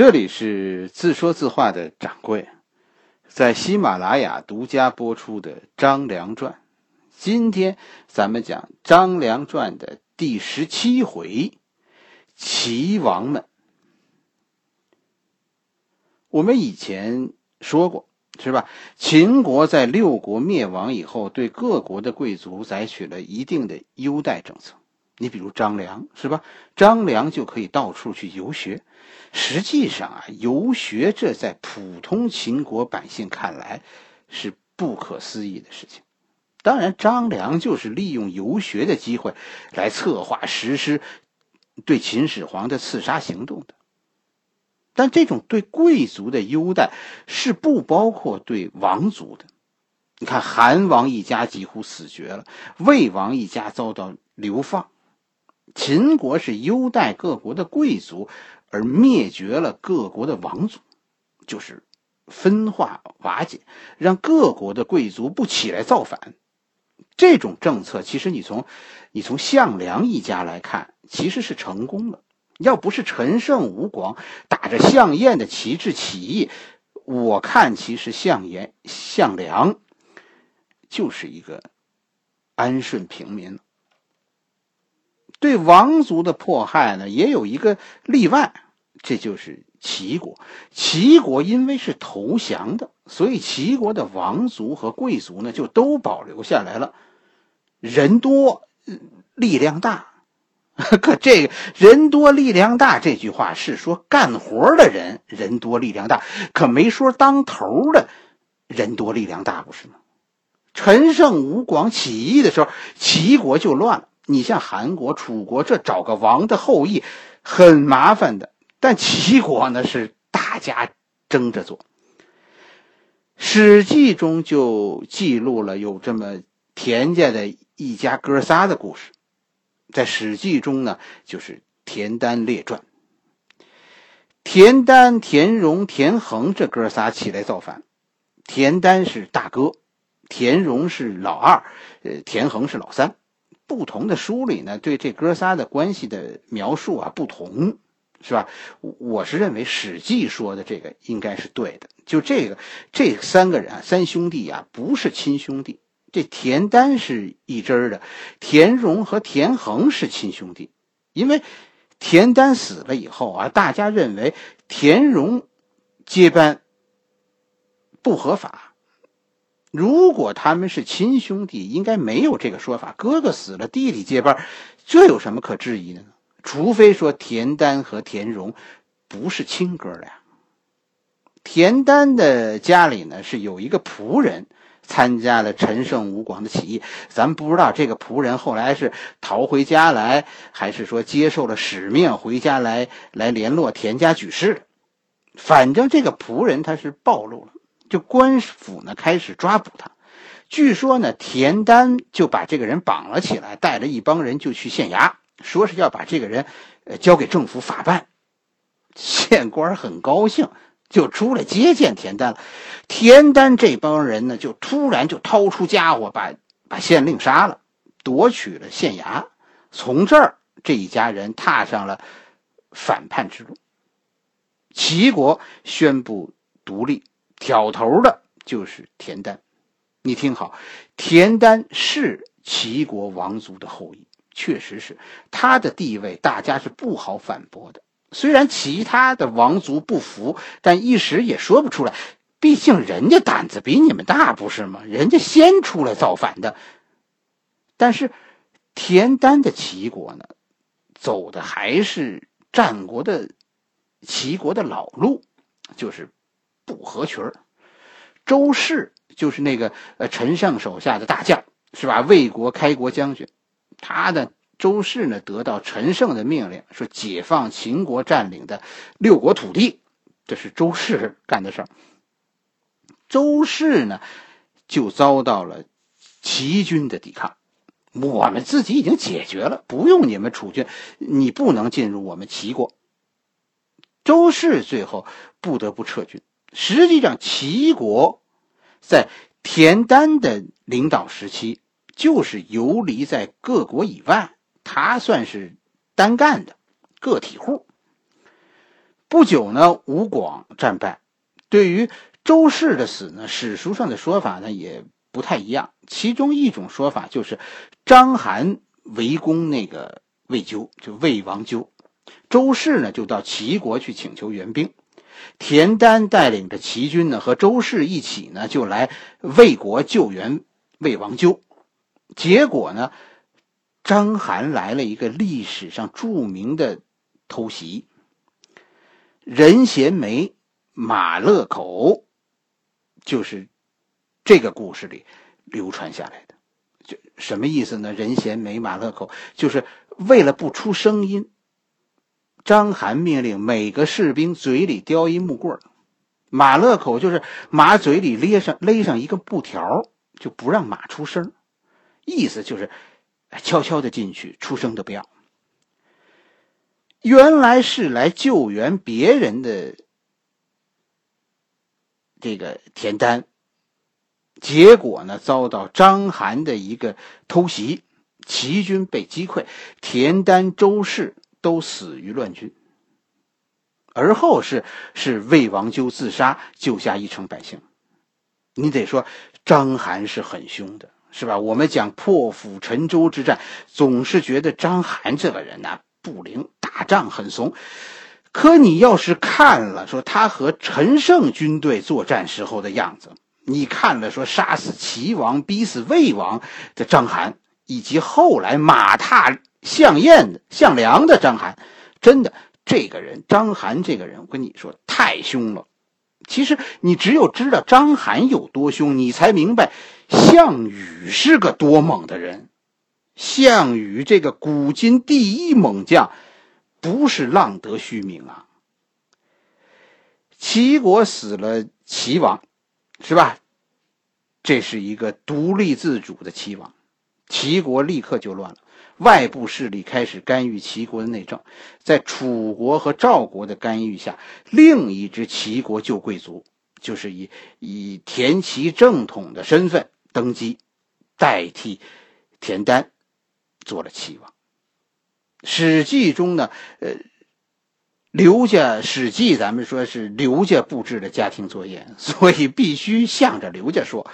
这里是自说自话的掌柜，在喜马拉雅独家播出的《张良传》，今天咱们讲《张良传》的第十七回：齐王们。我们以前说过，是吧？秦国在六国灭亡以后，对各国的贵族采取了一定的优待政策。你比如张良，是吧？张良就可以到处去游学。实际上啊，游学这在普通秦国百姓看来是不可思议的事情。当然，张良就是利用游学的机会来策划实施对秦始皇的刺杀行动的。但这种对贵族的优待是不包括对王族的。你看，韩王一家几乎死绝了，魏王一家遭到流放。秦国是优待各国的贵族。而灭绝了各国的王族，就是分化瓦解，让各国的贵族不起来造反。这种政策，其实你从你从项梁一家来看，其实是成功的。要不是陈胜吴广打着项燕的旗帜起义，我看其实项燕项梁就是一个安顺平民。对王族的迫害呢，也有一个例外，这就是齐国。齐国因为是投降的，所以齐国的王族和贵族呢，就都保留下来了。人多力量大，可这个人多力量大这句话是说干活的人人多力量大，可没说当头的人多力量大，不是吗？陈胜吴广起义的时候，齐国就乱了。你像韩国、楚国，这找个王的后裔很麻烦的。但齐国呢，是大家争着做。《史记》中就记录了有这么田家的一家哥仨的故事，在《史记》中呢，就是田丹列传。田丹、田荣、田横这哥仨起来造反，田丹是大哥，田荣是老二，呃，田横是老三。不同的书里呢，对这哥仨的关系的描述啊不同，是吧？我是认为《史记》说的这个应该是对的。就这个，这三个人啊，三兄弟啊，不是亲兄弟。这田丹是一支的，田荣和田横是亲兄弟。因为田丹死了以后啊，大家认为田荣接班不合法。如果他们是亲兄弟，应该没有这个说法。哥哥死了，弟弟接班，这有什么可质疑的呢？除非说田丹和田荣不是亲哥俩。田丹的家里呢是有一个仆人参加了陈胜吴广的起义，咱不知道这个仆人后来是逃回家来，还是说接受了使命回家来来联络田家举事。反正这个仆人他是暴露了。就官府呢开始抓捕他，据说呢田丹就把这个人绑了起来，带着一帮人就去县衙，说是要把这个人，呃交给政府法办。县官很高兴，就出来接见田丹了。田丹这帮人呢就突然就掏出家伙，把把县令杀了，夺取了县衙。从这儿这一家人踏上了反叛之路。齐国宣布独立。挑头的就是田丹，你听好，田丹是齐国王族的后裔，确实是他的地位，大家是不好反驳的。虽然其他的王族不服，但一时也说不出来，毕竟人家胆子比你们大，不是吗？人家先出来造反的。但是田丹的齐国呢，走的还是战国的齐国的老路，就是。不合群儿，周氏就是那个呃陈胜手下的大将，是吧？魏国开国将军，他的周氏呢得到陈胜的命令，说解放秦国占领的六国土地，这是周氏干的事儿。周氏呢就遭到了齐军的抵抗，我们自己已经解决了，不用你们楚军，你不能进入我们齐国。周氏最后不得不撤军。实际上，齐国在田丹的领导时期就是游离在各国以外，他算是单干的个体户。不久呢，吴广战败。对于周氏的死呢，史书上的说法呢也不太一样。其中一种说法就是章邯围攻那个魏咎，就魏王咎，周氏呢就到齐国去请求援兵。田丹带领着齐军呢，和周氏一起呢，就来魏国救援魏王纠。结果呢，章邯来了一个历史上著名的偷袭。任贤梅、马勒口，就是这个故事里流传下来的。就什么意思呢？任贤梅、马勒口，就是为了不出声音。章邯命令每个士兵嘴里叼一木棍马勒口就是马嘴里勒上勒上一个布条，就不让马出声，意思就是悄悄的进去，出声都不要。原来是来救援别人的这个田丹，结果呢遭到章邯的一个偷袭，齐军被击溃，田丹、周氏。都死于乱军，而后是是魏王纠自杀，救下一城百姓。你得说章邯是很凶的，是吧？我们讲破釜沉舟之战，总是觉得章邯这个人呐不灵，打仗很怂。可你要是看了说他和陈胜军队作战时候的样子，你看了说杀死齐王、逼死魏王的章邯，以及后来马踏。项燕的项梁的章邯，真的这个人章邯这个人，我跟你说太凶了。其实你只有知道章邯有多凶，你才明白项羽是个多猛的人。项羽这个古今第一猛将，不是浪得虚名啊。齐国死了齐王，是吧？这是一个独立自主的齐王，齐国立刻就乱了。外部势力开始干预齐国的内政，在楚国和赵国的干预下，另一支齐国旧贵族就是以以田齐正统的身份登基，代替田丹做了齐王。《史记》中呢，呃，刘家《史记》咱们说是刘家布置的家庭作业，所以必须向着刘家说，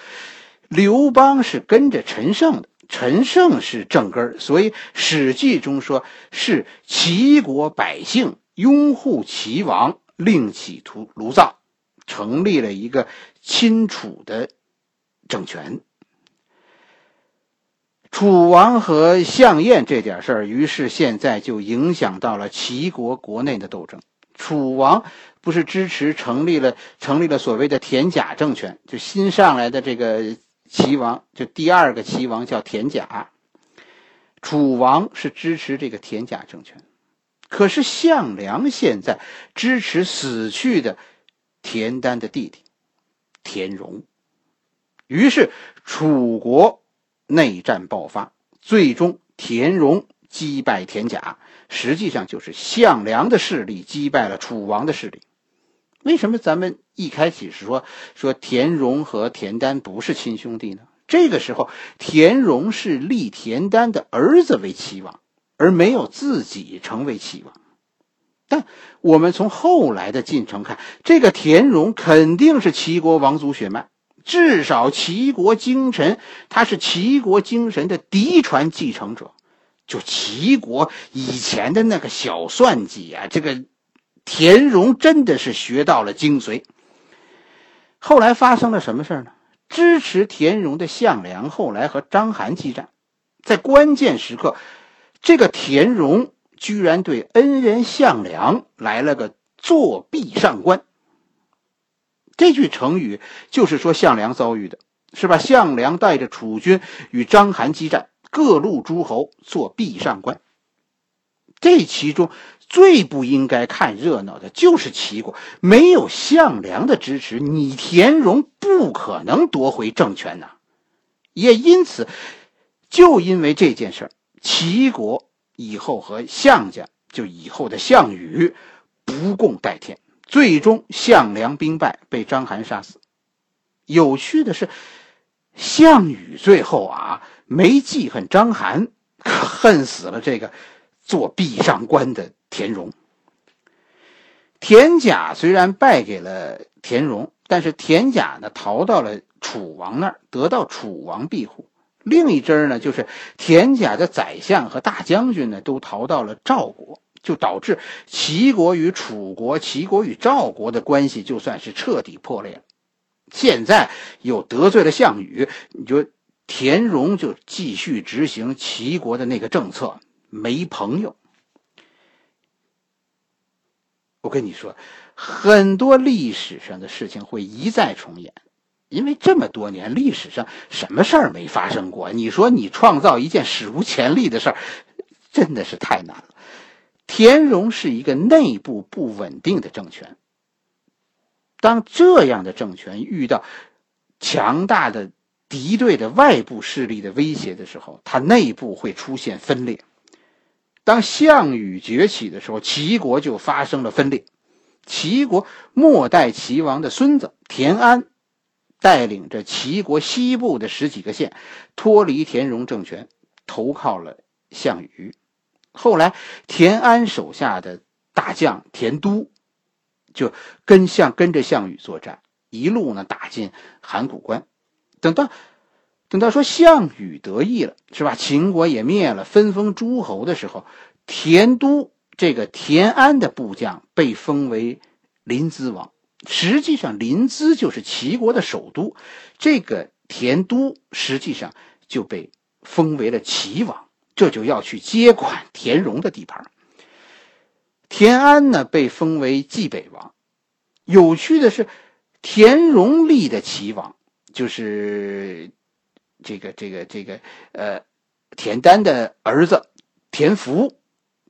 刘邦是跟着陈胜的。陈胜是正根儿所以《史记》中说是齐国百姓拥护齐王，另起图炉灶，成立了一个亲楚的政权。楚王和项燕这点事儿，于是现在就影响到了齐国国内的斗争。楚王不是支持成立了成立了所谓的田甲政权，就新上来的这个。齐王就第二个齐王叫田甲，楚王是支持这个田甲政权，可是项梁现在支持死去的田丹的弟弟田荣，于是楚国内战爆发，最终田荣击败田甲，实际上就是项梁的势力击败了楚王的势力。为什么咱们一开始是说说田荣和田丹不是亲兄弟呢？这个时候，田荣是立田丹的儿子为齐王，而没有自己成为齐王。但我们从后来的进程看，这个田荣肯定是齐国王族血脉，至少齐国精神，他是齐国精神的嫡传继承者。就齐国以前的那个小算计啊，这个。田荣真的是学到了精髓。后来发生了什么事呢？支持田荣的项梁后来和章邯激战，在关键时刻，这个田荣居然对恩人项梁来了个作壁上观。这句成语就是说项梁遭遇的，是吧？项梁带着楚军与章邯激战，各路诸侯作壁上观。这其中。最不应该看热闹的就是齐国，没有项梁的支持，你田荣不可能夺回政权呐。也因此，就因为这件事齐国以后和项家，就以后的项羽，不共戴天，最终项梁兵败，被章邯杀死。有趣的是，项羽最后啊，没记恨章邯，可恨死了这个做壁上观的。田荣，田甲虽然败给了田荣，但是田甲呢逃到了楚王那儿，得到楚王庇护。另一支呢，就是田甲的宰相和大将军呢，都逃到了赵国，就导致齐国与楚国、齐国与赵国的关系就算是彻底破裂了。现在又得罪了项羽，你就田荣就继续执行齐国的那个政策，没朋友。我跟你说，很多历史上的事情会一再重演。因为这么多年历史上什么事儿没发生过？你说你创造一件史无前例的事儿，真的是太难了。田荣是一个内部不稳定的政权，当这样的政权遇到强大的敌对的外部势力的威胁的时候，它内部会出现分裂。当项羽崛起的时候，齐国就发生了分裂。齐国末代齐王的孙子田安。带领着齐国西部的十几个县脱离田荣政权，投靠了项羽。后来，田安手下的大将田都就跟项跟着项羽作战，一路呢打进函谷关。等到等到说项羽得意了，是吧？秦国也灭了，分封诸侯的时候，田都这个田安的部将被封为临淄王。实际上，临淄就是齐国的首都，这个田都实际上就被封为了齐王，这就要去接管田荣的地盘。田安呢被封为冀北王。有趣的是，田荣立的齐王就是这个这个这个呃田丹的儿子田福，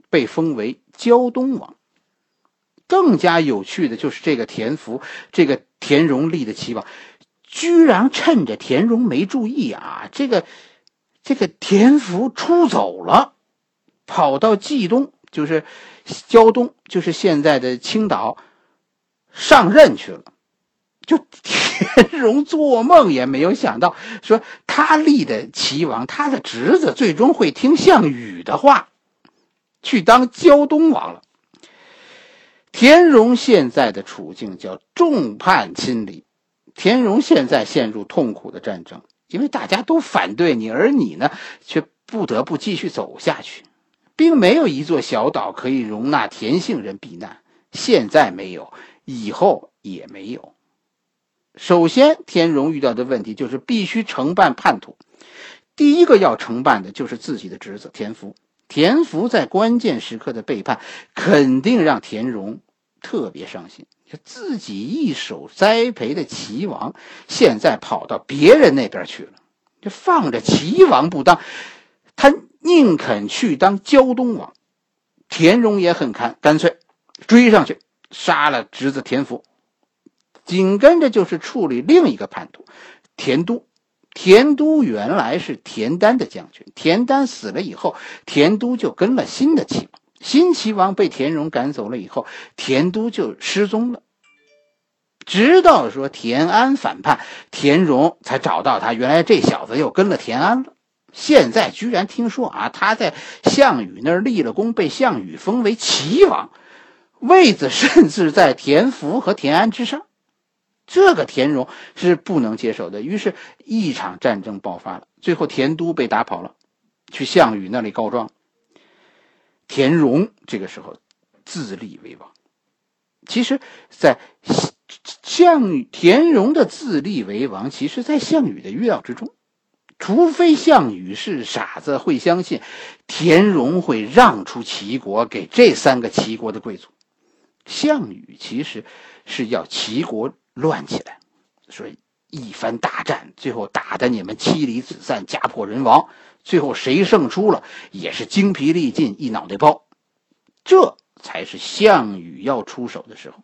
被封为胶东王。更加有趣的就是这个田福，这个田荣立的齐王，居然趁着田荣没注意啊，这个这个田福出走了，跑到冀东，就是胶东，就是现在的青岛上任去了。就田荣做梦也没有想到，说他立的齐王，他的侄子最终会听项羽的话，去当胶东王了。田荣现在的处境叫众叛亲离，田荣现在陷入痛苦的战争，因为大家都反对你，而你呢，却不得不继续走下去，并没有一座小岛可以容纳田姓人避难，现在没有，以后也没有。首先，田荣遇到的问题就是必须承办叛徒，第一个要承办的就是自己的侄子田福。田福在关键时刻的背叛，肯定让田荣。特别伤心，自己一手栽培的齐王，现在跑到别人那边去了，就放着齐王不当，他宁肯去当胶东王。田荣也很看，干脆追上去杀了侄子田福，紧跟着就是处理另一个叛徒田都。田都原来是田丹的将军，田丹死了以后，田都就跟了新的齐王。新齐王被田荣赶走了以后，田都就失踪了。直到说田安反叛，田荣才找到他。原来这小子又跟了田安了。现在居然听说啊，他在项羽那儿立了功，被项羽封为齐王，位子甚至在田福和田安之上。这个田荣是不能接受的，于是，一场战争爆发了。最后，田都被打跑了，去项羽那里告状。田荣这个时候自立为王，其实，在项羽田荣的自立为王，其实，在项羽的预料之中。除非项羽是傻子，会相信田荣会让出齐国给这三个齐国的贵族。项羽其实是要齐国乱起来，所以一番大战，最后打的你们妻离子散，家破人亡。最后谁胜出了，也是精疲力尽，一脑袋包。这才是项羽要出手的时候。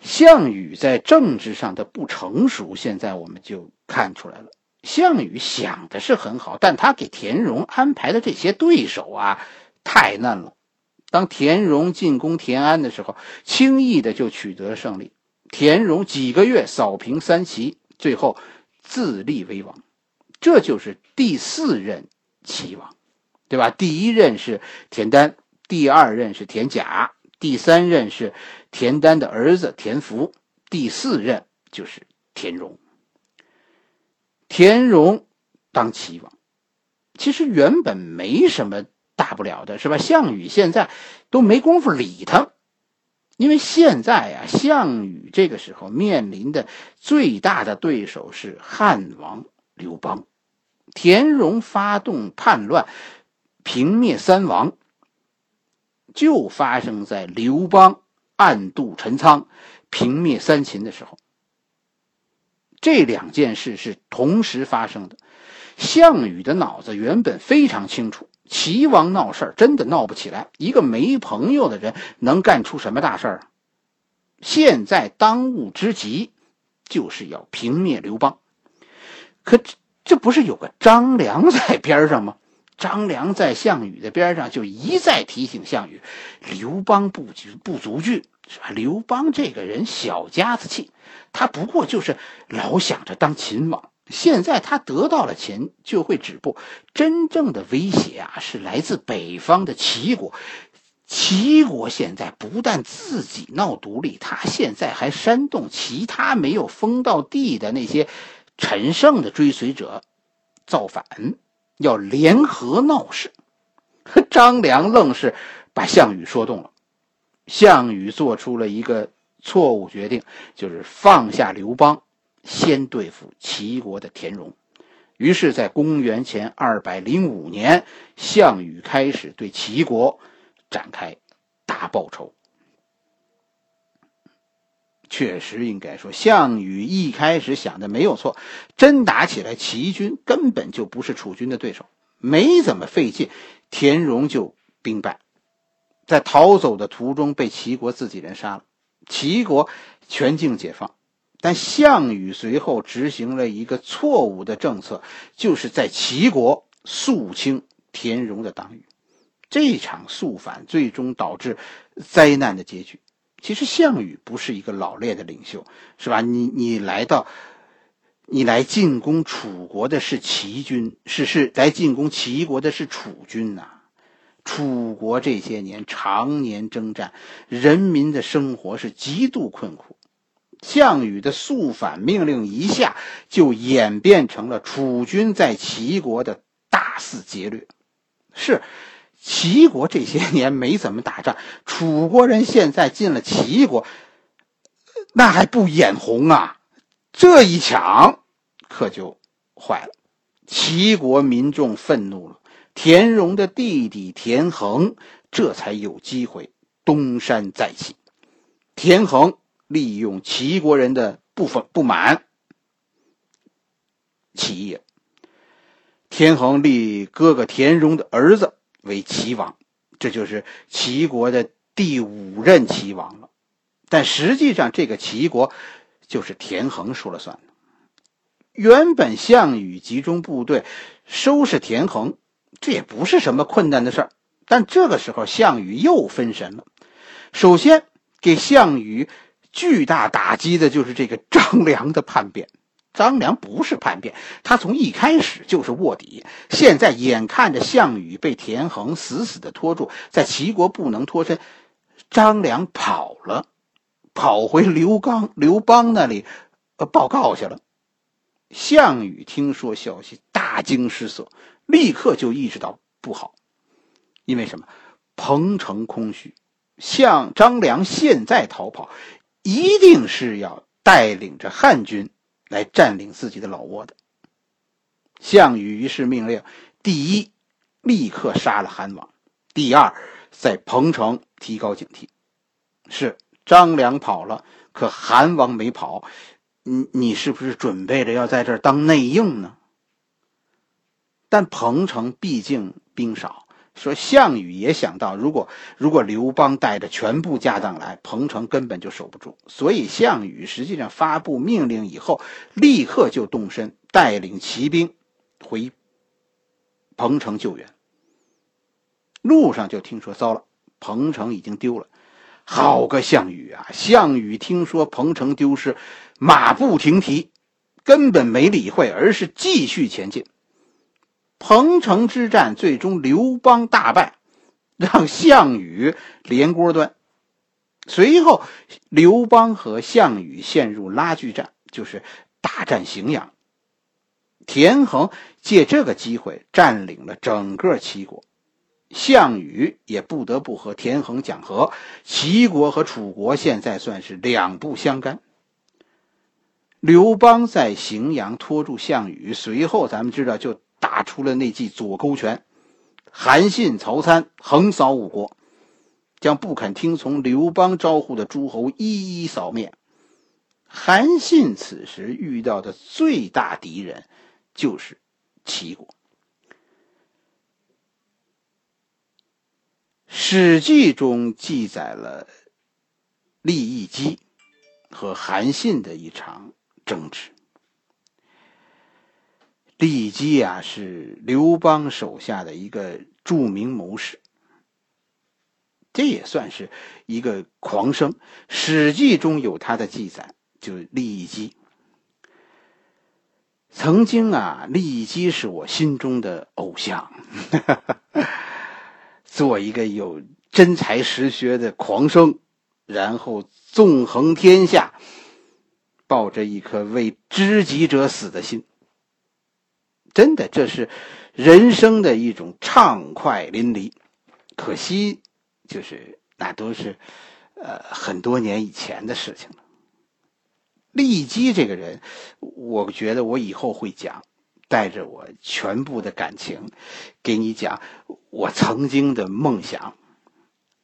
项羽在政治上的不成熟，现在我们就看出来了。项羽想的是很好，但他给田荣安排的这些对手啊，太嫩了。当田荣进攻田安的时候，轻易的就取得了胜利。田荣几个月扫平三齐，最后自立为王。这就是第四任齐王，对吧？第一任是田丹，第二任是田甲，第三任是田丹的儿子田福，第四任就是田荣。田荣当齐王，其实原本没什么大不了的，是吧？项羽现在都没工夫理他，因为现在啊，项羽这个时候面临的最大的对手是汉王刘邦。田荣发动叛乱，平灭三王，就发生在刘邦暗度陈仓、平灭三秦的时候。这两件事是同时发生的。项羽的脑子原本非常清楚，齐王闹事儿真的闹不起来。一个没朋友的人能干出什么大事儿？现在当务之急就是要平灭刘邦。可这这不是有个张良在边上吗？张良在项羽的边上就一再提醒项羽：刘邦不足不足惧。是吧？刘邦这个人小家子气，他不过就是老想着当秦王。现在他得到了钱，就会止步。真正的威胁啊，是来自北方的齐国。齐国现在不但自己闹独立，他现在还煽动其他没有封到地的那些陈胜的追随者造反，要联合闹事。张良愣是把项羽说动了。项羽做出了一个错误决定，就是放下刘邦，先对付齐国的田荣。于是，在公元前二百零五年，项羽开始对齐国展开大报仇。确实，应该说，项羽一开始想的没有错，真打起来，齐军根本就不是楚军的对手，没怎么费劲，田荣就兵败。在逃走的途中被齐国自己人杀了，齐国全境解放。但项羽随后执行了一个错误的政策，就是在齐国肃清田荣的党羽。这场肃反最终导致灾难的结局。其实项羽不是一个老练的领袖，是吧？你你来到，你来进攻楚国的是齐军，是是来进攻齐国的是楚军呐。楚国这些年常年征战，人民的生活是极度困苦。项羽的肃反命令一下，就演变成了楚军在齐国的大肆劫掠。是，齐国这些年没怎么打仗，楚国人现在进了齐国，那还不眼红啊？这一抢，可就坏了。齐国民众愤怒了。田荣的弟弟田横这才有机会东山再起。田横利用齐国人的不分不满起义。田横立哥哥田荣的儿子为齐王，这就是齐国的第五任齐王了。但实际上，这个齐国就是田横说了算的。原本项羽集中部队收拾田横。这也不是什么困难的事儿，但这个时候项羽又分神了。首先给项羽巨大打击的就是这个张良的叛变。张良不是叛变，他从一开始就是卧底。现在眼看着项羽被田横死死的拖住，在齐国不能脱身，张良跑了，跑回刘刚、刘邦那里，呃，报告去了。项羽听说消息，大惊失色。立刻就意识到不好，因为什么？彭城空虚，像张良现在逃跑，一定是要带领着汉军来占领自己的老窝的。项羽于是命令：第一，立刻杀了韩王；第二，在彭城提高警惕。是张良跑了，可韩王没跑，你你是不是准备着要在这儿当内应呢？但彭城毕竟兵少，说项羽也想到，如果如果刘邦带着全部家当来，彭城根本就守不住。所以项羽实际上发布命令以后，立刻就动身，带领骑兵回彭城救援。路上就听说糟了，彭城已经丢了。好个项羽啊！项羽听说彭城丢失，马不停蹄，根本没理会，而是继续前进。彭城之战最终刘邦大败，让项羽连锅端。随后，刘邦和项羽陷入拉锯战，就是大战荥阳。田横借这个机会占领了整个齐国，项羽也不得不和田横讲和。齐国和楚国现在算是两不相干。刘邦在荥阳拖住项羽，随后咱们知道就打出了那记左勾拳，韩信、曹参横扫五国，将不肯听从刘邦招呼的诸侯一一扫灭。韩信此时遇到的最大敌人。就是齐国，《史记》中记载了利益姬和韩信的一场争执。利基啊，是刘邦手下的一个著名谋士，这也算是一个狂生，《史记》中有他的记载，就利基。曾经啊，利基是我心中的偶像，做一个有真才实学的狂生，然后纵横天下，抱着一颗为知己者死的心。真的，这是人生的一种畅快淋漓。可惜，就是那都是呃很多年以前的事情了。利基这个人，我觉得我以后会讲，带着我全部的感情，给你讲我曾经的梦想。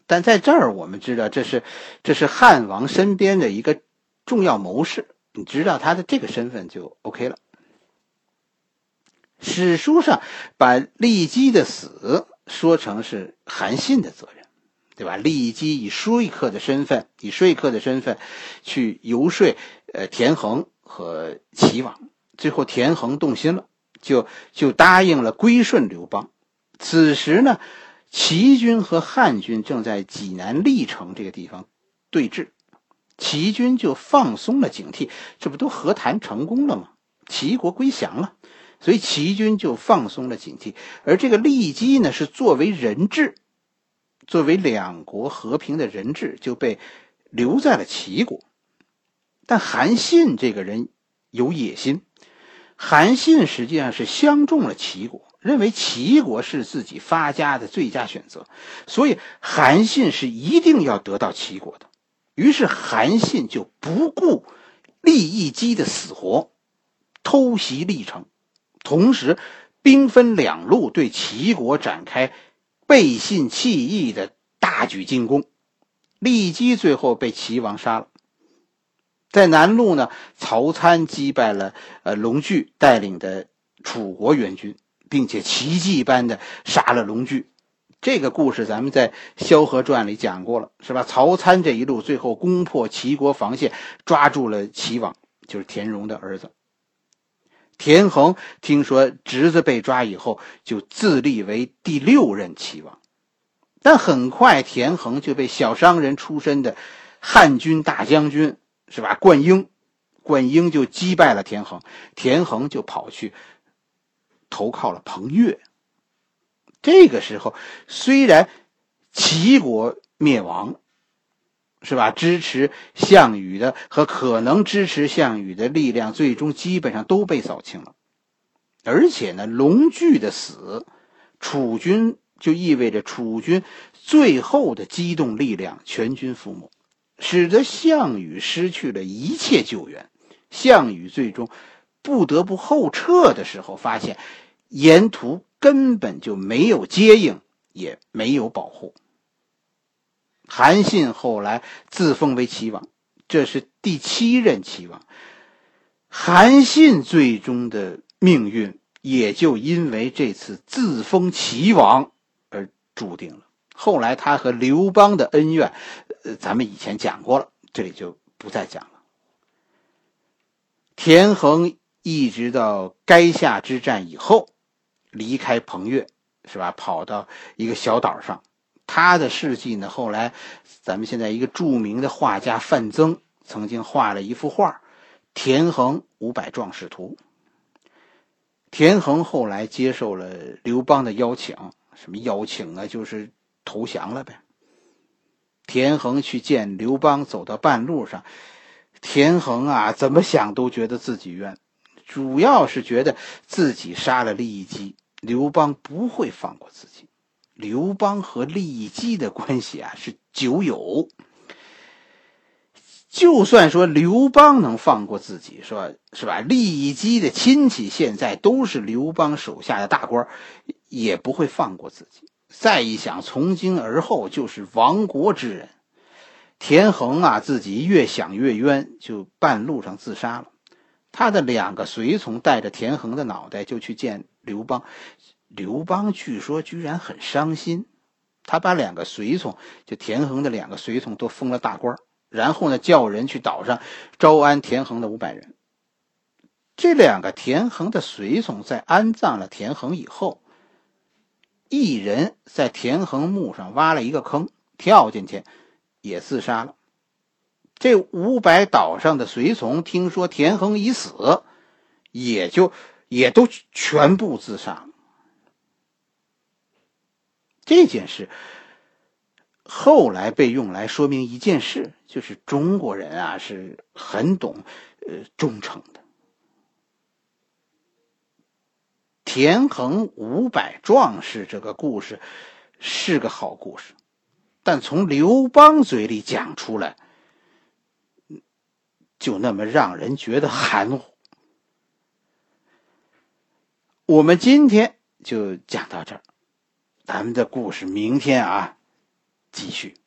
但在这儿，我们知道这是这是汉王身边的一个重要谋士，你知道他的这个身份就 OK 了。史书上把利姬的死说成是韩信的责任。对吧？利姬以说客的身份，以说客的身份去游说，呃，田横和齐王。最后田横动心了，就就答应了归顺刘邦。此时呢，齐军和汉军正在济南历城这个地方对峙，齐军就放松了警惕，这不都和谈成功了吗？齐国归降了，所以齐军就放松了警惕。而这个利基呢，是作为人质。作为两国和平的人质，就被留在了齐国。但韩信这个人有野心，韩信实际上是相中了齐国，认为齐国是自己发家的最佳选择，所以韩信是一定要得到齐国的。于是韩信就不顾利益姬的死活，偷袭历城，同时兵分两路对齐国展开。背信弃义的大举进攻，利基最后被齐王杀了。在南路呢，曹参击败了呃龙驹带领的楚国援军，并且奇迹般的杀了龙驹。这个故事咱们在《萧何传》里讲过了，是吧？曹参这一路最后攻破齐国防线，抓住了齐王，就是田荣的儿子。田横听说侄子被抓以后，就自立为第六任齐王，但很快田横就被小商人出身的汉军大将军是吧灌婴，灌婴就击败了田横，田横就跑去投靠了彭越。这个时候，虽然齐国灭亡。是吧？支持项羽的和可能支持项羽的力量，最终基本上都被扫清了。而且呢，龙驹的死，楚军就意味着楚军最后的机动力量全军覆没，使得项羽失去了一切救援。项羽最终不得不后撤的时候，发现沿途根本就没有接应，也没有保护。韩信后来自封为齐王，这是第七任齐王。韩信最终的命运也就因为这次自封齐王而注定了。后来他和刘邦的恩怨，呃，咱们以前讲过了，这里就不再讲了。田横一直到垓下之战以后，离开彭越，是吧？跑到一个小岛上。他的事迹呢？后来，咱们现在一个著名的画家范增曾经画了一幅画《田横五百壮士图》。田横后来接受了刘邦的邀请，什么邀请啊？就是投降了呗。田横去见刘邦，走到半路上，田横啊，怎么想都觉得自己冤，主要是觉得自己杀了利益姬，刘邦不会放过自己。刘邦和利益姬的关系啊是酒友，就算说刘邦能放过自己，说是吧？利益姬的亲戚现在都是刘邦手下的大官，也不会放过自己。再一想，从今而后就是亡国之人。田横啊，自己越想越冤，就半路上自杀了。他的两个随从带着田横的脑袋就去见刘邦。刘邦据说居然很伤心，他把两个随从，就田横的两个随从都封了大官，然后呢叫人去岛上招安田横的五百人。这两个田横的随从在安葬了田横以后，一人在田横墓上挖了一个坑，跳进去也自杀了。这五百岛上的随从听说田横已死，也就也都全部自杀了。这件事后来被用来说明一件事，就是中国人啊是很懂呃忠诚的。田横五百壮士这个故事是个好故事，但从刘邦嘴里讲出来，就那么让人觉得含糊。我们今天就讲到这儿。咱们的故事明天啊，继续。